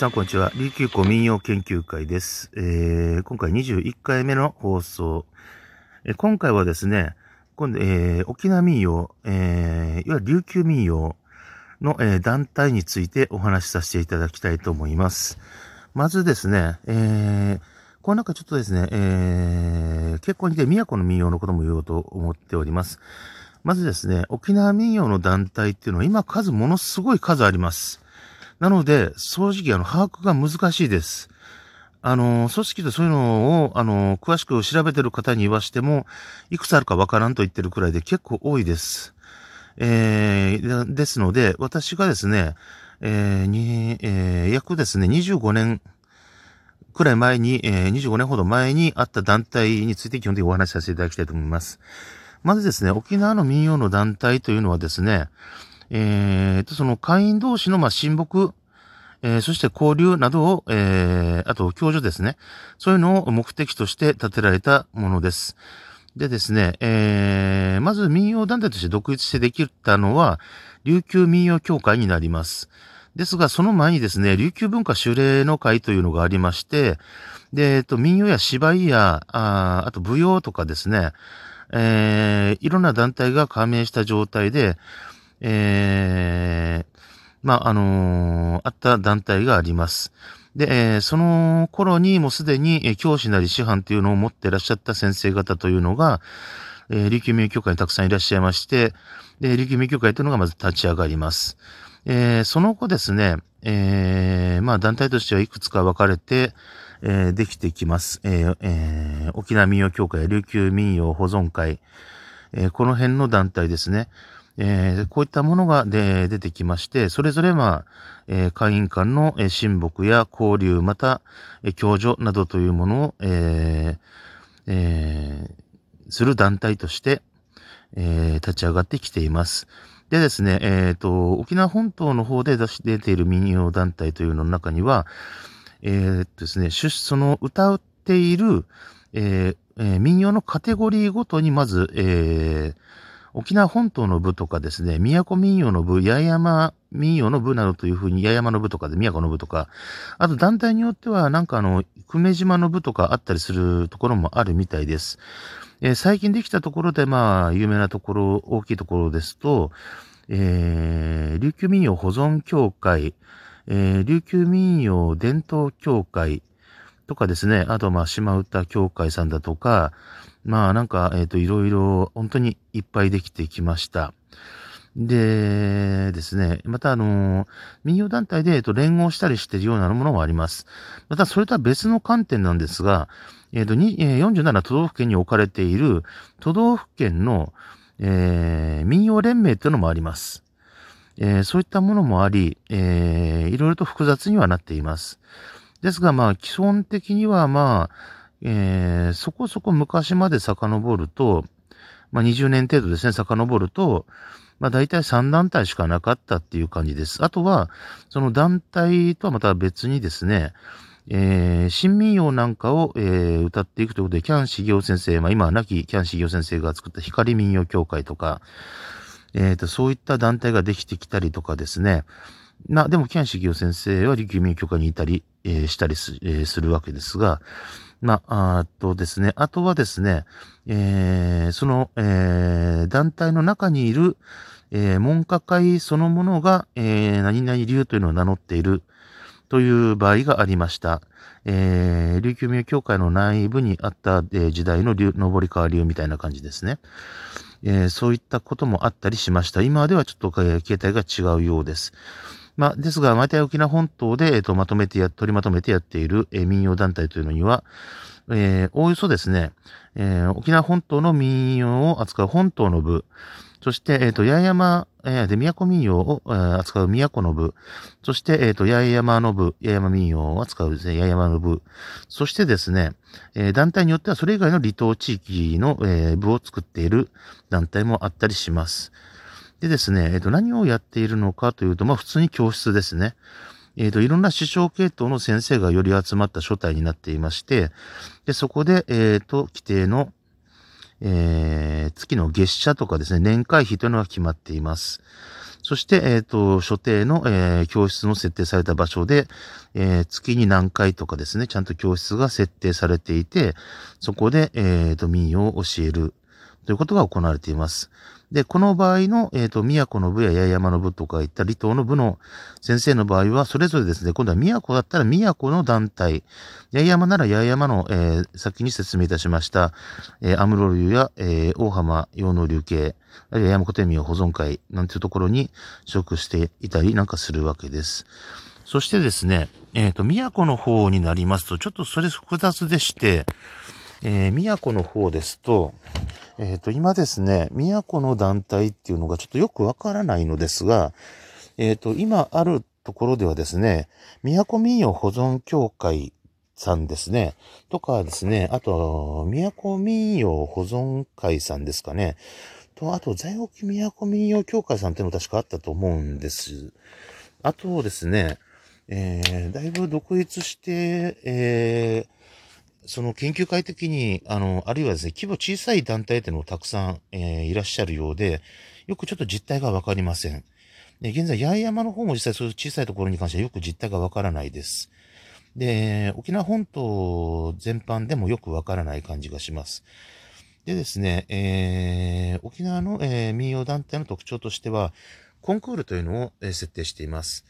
さん、こんにちは。琉球古民謡研究会です。えー、今回21回目の放送。えー、今回はですね、今度、えー、沖縄民謡、えー、いわゆる琉球民謡の、えー、団体についてお話しさせていただきたいと思います。まずですね、えー、この中ちょっとですね、えー、結構似て宮古の民謡のことも言おうと思っております。まずですね、沖縄民謡の団体っていうのは今数ものすごい数あります。なので、正直あの、把握が難しいです。あの、組織でそういうのを、あの、詳しく調べてる方に言わしても、いくつあるかわからんと言ってるくらいで結構多いです。えー、ですので、私がですね、えー、に、えー、約ですね、25年くらい前に、えー、25年ほど前にあった団体について基本的にお話しさせていただきたいと思います。まずですね、沖縄の民謡の団体というのはですね、えー、と、その会員同士の、ま、親睦、えー、そして交流などを、えー、あと、共助ですね。そういうのを目的として建てられたものです。でですね、えー、まず民謡団体として独立してできたのは、琉球民謡協会になります。ですが、その前にですね、琉球文化修例の会というのがありまして、で、えっと、民謡や芝居や、ああと舞踊とかですね、えー、いろんな団体が加盟した状態で、えー、まあ、あのー、あった団体があります。で、えー、その頃にもうすでに、え教師なり師範というのを持っていらっしゃった先生方というのが、えー、琉球民謡協会にたくさんいらっしゃいまして、で、琉球民謡協会というのがまず立ち上がります。えー、その後ですね、えー、まあ団体としてはいくつか分かれて、えー、できてきます。えーえー、沖縄民謡協会、琉球民謡保存会、えー、この辺の団体ですね。えー、こういったものがで出てきまして、それぞれまあ、えー、会員間の、親睦や交流、また、え、共助などというものを、えーえー、する団体として、えー、立ち上がってきています。でですね、えっ、ー、と、沖縄本島の方で出し出ている民謡団体というのの中には、えー、っとですね、その歌っている、えーえー、民謡のカテゴリーごとにまず、えー、沖縄本島の部とかですね、宮古民謡の部、八重山民謡の部などというふうに、八重山の部とかで宮古の部とか、あと団体によっては、なんかあの、久米島の部とかあったりするところもあるみたいです。えー、最近できたところで、まあ、有名なところ、大きいところですと、えー、琉球民謡保存協会、えー、琉球民謡伝統協会とかですね、あと、まあ、島唄協会さんだとか、まあ、なんか、えっ、ー、と、いろいろ、本当にいっぱいできてきました。でですね、またあの、民謡団体で、えっと、連合したりしているようなものもあります。また、それとは別の観点なんですが、えっと、47都道府県に置かれている都道府県の、えー、民謡連盟というのもあります。えー、そういったものもあり、えー、いろいろと複雑にはなっています。ですが、まあ、基本的には、まあ、えー、そこそこ昔まで遡ると、まあ、20年程度ですね、遡ると、まあ大体3団体しかなかったっていう感じです。あとは、その団体とはまた別にですね、えー、新民謡なんかを、えー、歌っていくということで、キャン修行先生、まあ今は亡きキャン修行先生が作った光民謡協会とか、え、ー、と、そういった団体ができてきたりとかですね、な、でも、キャン修行先生は琉球民謡協会にいたり、えー、したりす,、えー、するわけですが、まあ、あとですね、あとはですね、えー、その、えー、団体の中にいる、えー、文化会そのものが、えー、何々流というのを名乗っているという場合がありました。えー、琉球名協会の内部にあった、えー、時代の流、上り川流みたいな感じですね。えー、そういったこともあったりしました。今ではちょっと、えー、形態が違うようです。まあ、ですが、毎回沖縄本島で、えっ、と、まとめてや、取りまとめてやっている、えー、民謡団体というのには、えー、おおよそですね、えー、沖縄本島の民謡を扱う本島の部、そして、えっ、ー、と、八重山、えー、で、宮古民謡を、えー、扱う宮古の部、そして、えっ、ー、と、八重山の部、八重山民謡を扱うですね、八重山の部、そしてですね、えー、団体によってはそれ以外の離島地域の、えー、部を作っている団体もあったりします。でですね、えっ、と、何をやっているのかというと、まあ、普通に教室ですね。えっ、と、いろんな師匠系統の先生がより集まった書体になっていまして、で、そこで、えっ、と、規定の、えー、月の月謝とかですね、年会費というのが決まっています。そして、えっ、ー、と、所定の、えー、教室の設定された場所で、えー、月に何回とかですね、ちゃんと教室が設定されていて、そこで、えっ、と、民謡を教えるということが行われています。で、この場合の、えっ、ー、と、宮古の部や八重山の部とかいった離島の部の先生の場合は、それぞれですね、今度は宮古だったら宮古の団体、八重山なら八重山の、えー、先に説明いたしました、えー、アムロ流や、えー、大浜洋能流系、あるいは八山古典民保存会なんていうところに属していたりなんかするわけです。そしてですね、えっ、ー、と、宮古の方になりますと、ちょっとそれ複雑でして、えー、宮古の方ですと、えっ、ー、と、今ですね、宮古の団体っていうのがちょっとよくわからないのですが、えっ、ー、と、今あるところではですね、宮古民謡保存協会さんですね、とかですね、あと、宮古民謡保存会さんですかね、と、あと、在沖宮古民謡協会さんっていうの確かあったと思うんです。あとですね、えー、だいぶ独立して、えー、その研究会的に、あの、あるいはですね、規模小さい団体っていうのもたくさん、えー、いらっしゃるようで、よくちょっと実態がわかりません。で、現在、八重山の方も実際そういう小さいところに関してはよく実態がわからないです。で、沖縄本島全般でもよくわからない感じがします。でですね、えー、沖縄の、えー、民謡団体の特徴としては、コンクールというのを、え、設定しています。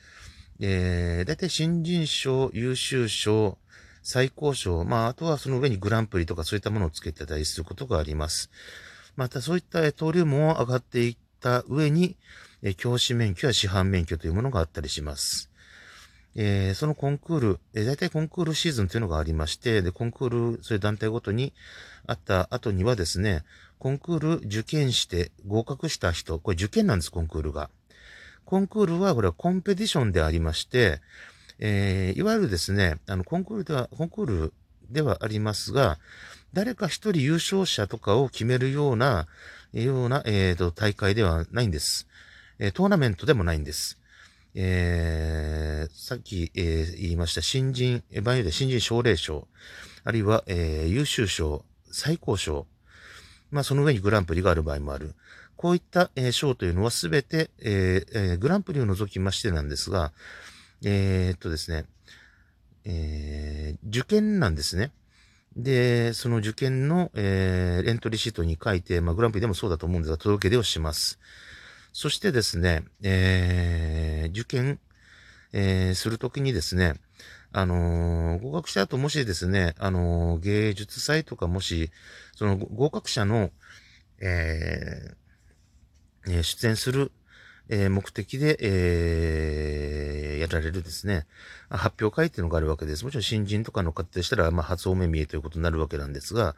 えー、だいたい新人賞、優秀賞、最高賞、まあ、あとはその上にグランプリとかそういったものをつけてたりすることがあります。またそういった登竜門を上がっていった上に、教師免許や師範免許というものがあったりします。えー、そのコンクール、えー、大体コンクールシーズンというのがありまして、で、コンクール、そういう団体ごとにあった後にはですね、コンクール受験して合格した人、これ受験なんです、コンクールが。コンクールは、これはコンペティションでありまして、えー、いわゆるですね、あの、コンクールでは、コンクールではありますが、誰か一人優勝者とかを決めるような、ような、えっ、ー、と、大会ではないんです。え、トーナメントでもないんです。えー、さっき、えー、言いました新人、場合で新人奨励賞、あるいは、えー、優秀賞、最高賞、まあ、その上にグランプリがある場合もある。こういった、えー、賞というのはすべて、えーえー、グランプリを除きましてなんですが、えー、っとですね、えー、受験なんですね。で、その受験の、えー、エントリーシートに書いて、まあ、グランプリでもそうだと思うんですが、届け出をします。そしてですね、えー、受験、えー、するときにですね、あのー、合格した後もしですね、あのー、芸術祭とかもし、その合格者の、えー、出演するえー、目的で、えー、やられるですね、発表会っていうのがあるわけです。もちろん新人とかの方でしたら、まあ、初お目見えということになるわけなんですが、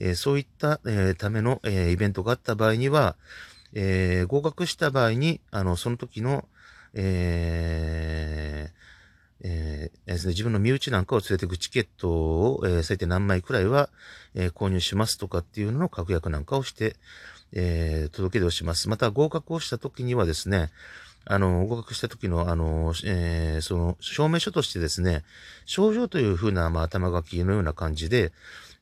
えー、そういった、え、ための、え、イベントがあった場合には、え、合格した場合に、あの、その時の、え、えー、ですね、自分の身内なんかを連れていくチケットを、えー、最低何枚くらいは、えー、購入しますとかっていうのの確約なんかをして、えー、届け出をします。また合格をした時にはですね、あの、合格した時の、あの、えー、その、証明書としてですね、症状というふうな、まあ、頭書きのような感じで、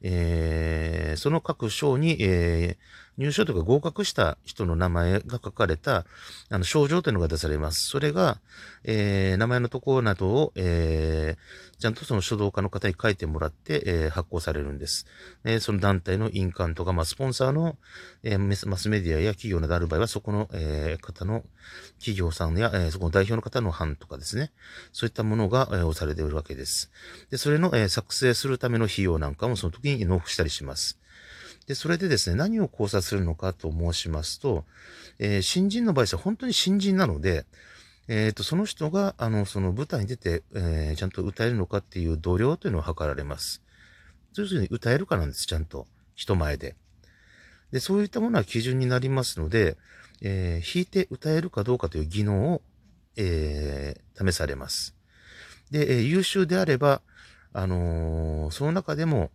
えー、その各章に、えー、入賞とか合格した人の名前が書かれた、あの、症状というのが出されます。それが、えー、名前のところなどを、えー、ちゃんとその書道家の方に書いてもらって、えー、発行されるんです。えー、その団体の印鑑とか、まあ、スポンサーの、えー、マスメディアや企業などある場合は、そこの、えー、方の企業さんや、えー、そこの代表の方の版とかですね、そういったものが、えー、押されているわけです。で、それの、えー、作成するための費用なんかもその時に納付したりします。で、それでですね、何を考察するのかと申しますと、えー、新人の場合は本当に新人なので、えっ、ー、と、その人が、あの、その舞台に出て、えー、ちゃんと歌えるのかっていう度量というのを測られます。要するに歌えるかなんです、ちゃんと。人前で。で、そういったものは基準になりますので、えー、弾いて歌えるかどうかという技能を、え、試されます。で、え、優秀であれば、あの、その中でも、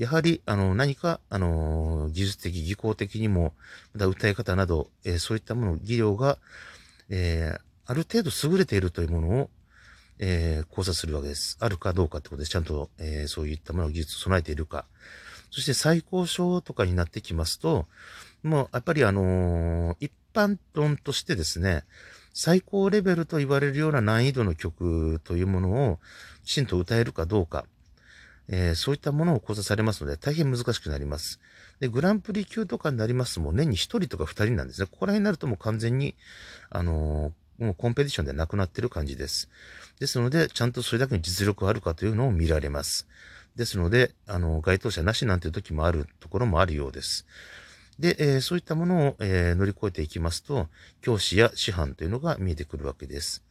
やはり、あの、何か、あの、技術的、技巧的にも、また歌い方など、えー、そういったもの、技量が、えー、ある程度優れているというものを、えー、考察するわけです。あるかどうかってことで。ちゃんと、えー、そういったものを技術を備えているか。そして最高賞とかになってきますと、もう、やっぱりあのー、一般論としてですね、最高レベルと言われるような難易度の曲というものをきちんと歌えるかどうか、えー、そういったものを講座されますので大変難しくなります。で、グランプリ級とかになりますともう年に1人とか2人なんですね。ここら辺になるともう完全に、あのー、もうコンペティションでなくなってる感じです。ですので、ちゃんとそれだけの実力があるかというのを見られます。ですので、あの、該当者なしなんていう時もあるところもあるようです。で、えー、そういったものを、えー、乗り越えていきますと、教師や師範というのが見えてくるわけです。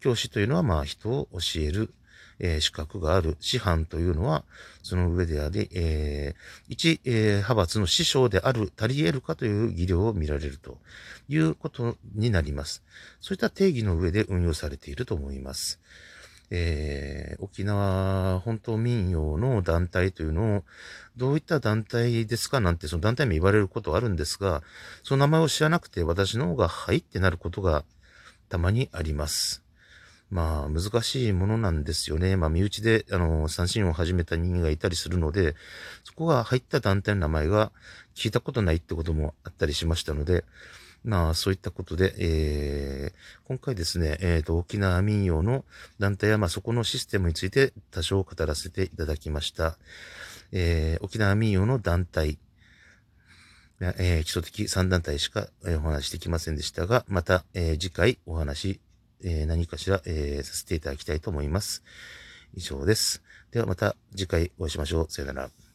教師というのは、まあ、人を教える、えー、資格がある。師範というのは、その上であり、えー、一、えー、派閥の師匠である、足り得るかという技量を見られるということになります。そういった定義の上で運用されていると思います。えー、沖縄本島民謡の団体というのを、どういった団体ですかなんて、その団体名言われることはあるんですが、その名前を知らなくて私の方がはいってなることがたまにあります。まあ、難しいものなんですよね。まあ、身内で、あの、三振を始めた人間がいたりするので、そこが入った団体の名前が聞いたことないってこともあったりしましたので、まあ、そういったことで、えー、今回ですね、えっ、ー、と、沖縄民謡の団体や、まあ、そこのシステムについて多少語らせていただきました。えー、沖縄民謡の団体、えー、基礎的3団体しか、えー、お話しできませんでしたが、また、えー、次回お話、えー、何かしら、えー、させていただきたいと思います。以上です。ではまた次回お会いしましょう。さよなら。